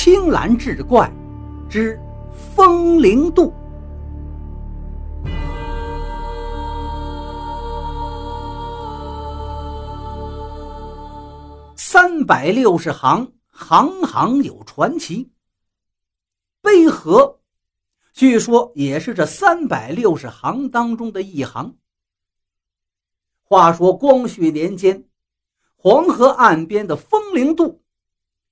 青蓝志怪之风铃渡。三百六十行，行行有传奇。碑河，据说也是这三百六十行当中的一行。话说光绪年间，黄河岸边的风铃渡。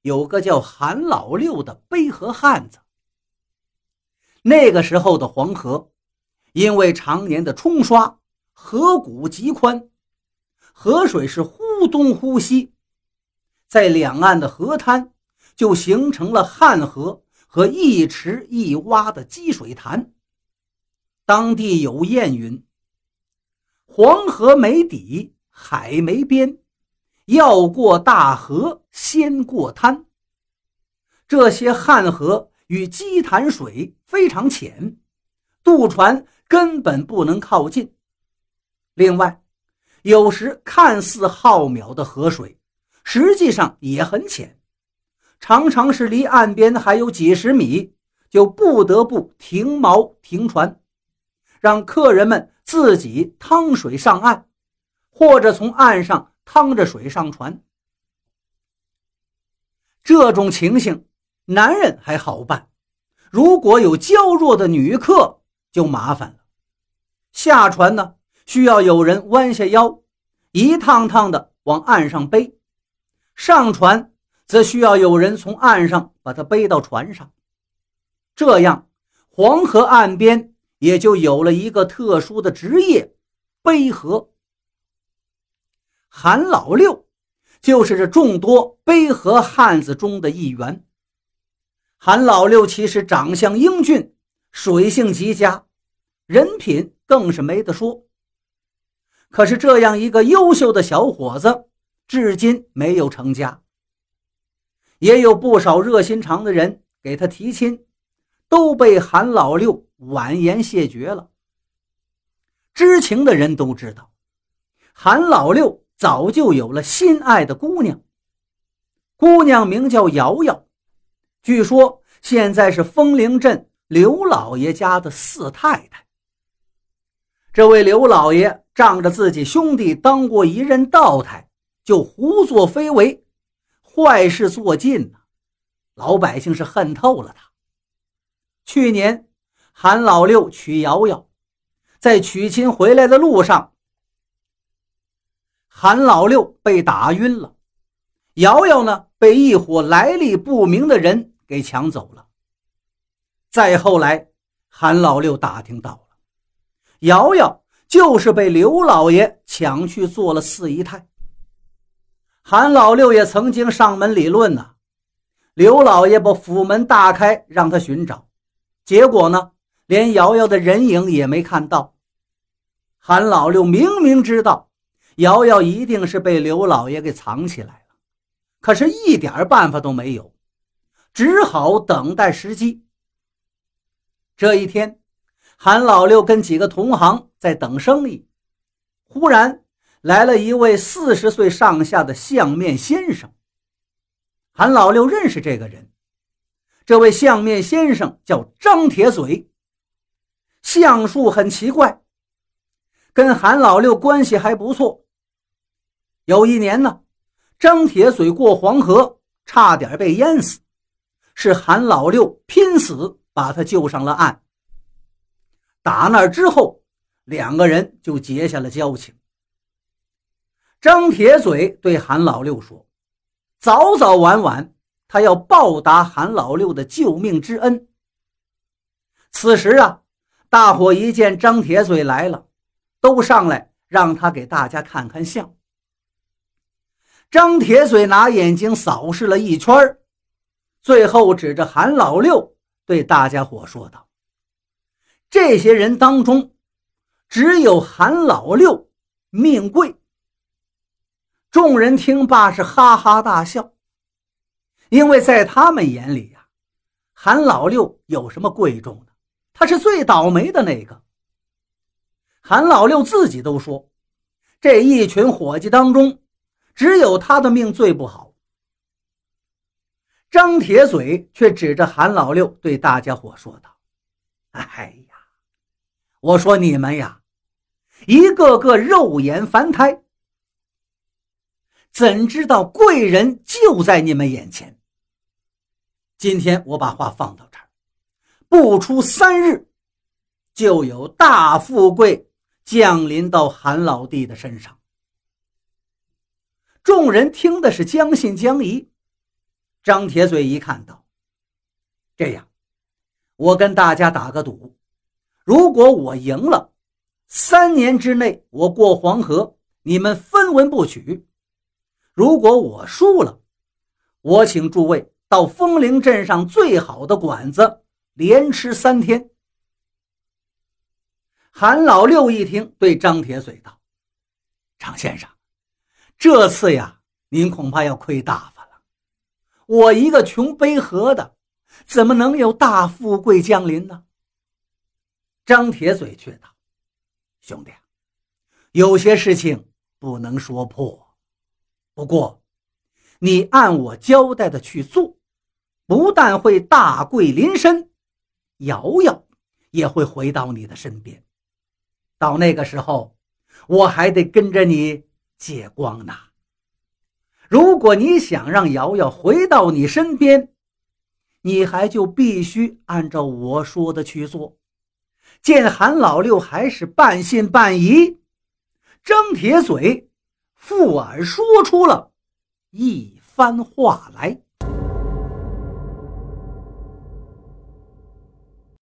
有个叫韩老六的背河汉子。那个时候的黄河，因为常年的冲刷，河谷极宽，河水是忽东忽西，在两岸的河滩就形成了汉河和一池一洼的积水潭。当地有谚云：“黄河没底，海没边。”要过大河，先过滩。这些汉河与积潭水非常浅，渡船根本不能靠近。另外，有时看似浩渺的河水，实际上也很浅，常常是离岸边还有几十米，就不得不停锚停船，让客人们自己趟水上岸，或者从岸上。趟着水上船，这种情形，男人还好办；如果有娇弱的女客，就麻烦了。下船呢，需要有人弯下腰，一趟趟的往岸上背；上船，则需要有人从岸上把它背到船上。这样，黄河岸边也就有了一个特殊的职业——背河。韩老六就是这众多背河汉子中的一员。韩老六其实长相英俊，水性极佳，人品更是没得说。可是这样一个优秀的小伙子，至今没有成家。也有不少热心肠的人给他提亲，都被韩老六婉言谢绝了。知情的人都知道，韩老六。早就有了心爱的姑娘，姑娘名叫瑶瑶，据说现在是风铃镇刘老爷家的四太太。这位刘老爷仗着自己兄弟当过一任道台，就胡作非为，坏事做尽了，老百姓是恨透了他。去年韩老六娶瑶瑶，在娶亲回来的路上。韩老六被打晕了，瑶瑶呢被一伙来历不明的人给抢走了。再后来，韩老六打听到了，瑶瑶就是被刘老爷抢去做了四姨太。韩老六也曾经上门理论呢，刘老爷把府门大开让他寻找，结果呢连瑶瑶的人影也没看到。韩老六明明知道。瑶瑶一定是被刘老爷给藏起来了，可是，一点办法都没有，只好等待时机。这一天，韩老六跟几个同行在等生意，忽然来了一位四十岁上下的相面先生。韩老六认识这个人，这位相面先生叫张铁嘴，相术很奇怪，跟韩老六关系还不错。有一年呢，张铁嘴过黄河，差点被淹死，是韩老六拼死把他救上了岸。打那之后，两个人就结下了交情。张铁嘴对韩老六说：“早早晚晚，他要报答韩老六的救命之恩。”此时啊，大伙一见张铁嘴来了，都上来让他给大家看看相。张铁嘴拿眼睛扫视了一圈最后指着韩老六对大家伙说道：“这些人当中，只有韩老六命贵。”众人听罢是哈哈大笑，因为在他们眼里呀，韩老六有什么贵重的？他是最倒霉的那个。韩老六自己都说，这一群伙计当中。只有他的命最不好。张铁嘴却指着韩老六对大家伙说道：“哎呀，我说你们呀，一个个肉眼凡胎，怎知道贵人就在你们眼前？今天我把话放到这儿，不出三日，就有大富贵降临到韩老弟的身上。”众人听的是将信将疑。张铁嘴一看到，这样，我跟大家打个赌，如果我赢了，三年之内我过黄河，你们分文不取；如果我输了，我请诸位到风陵镇上最好的馆子连吃三天。韩老六一听，对张铁嘴道：“张先生。”这次呀，您恐怕要亏大发了。我一个穷背河的，怎么能有大富贵降临呢？张铁嘴却道：“兄弟，有些事情不能说破。不过，你按我交代的去做，不但会大贵临身，瑶瑶也会回到你的身边。到那个时候，我还得跟着你。”借光呐？如果你想让瑶瑶回到你身边，你还就必须按照我说的去做。见韩老六还是半信半疑，张铁嘴附耳说出了一番话来。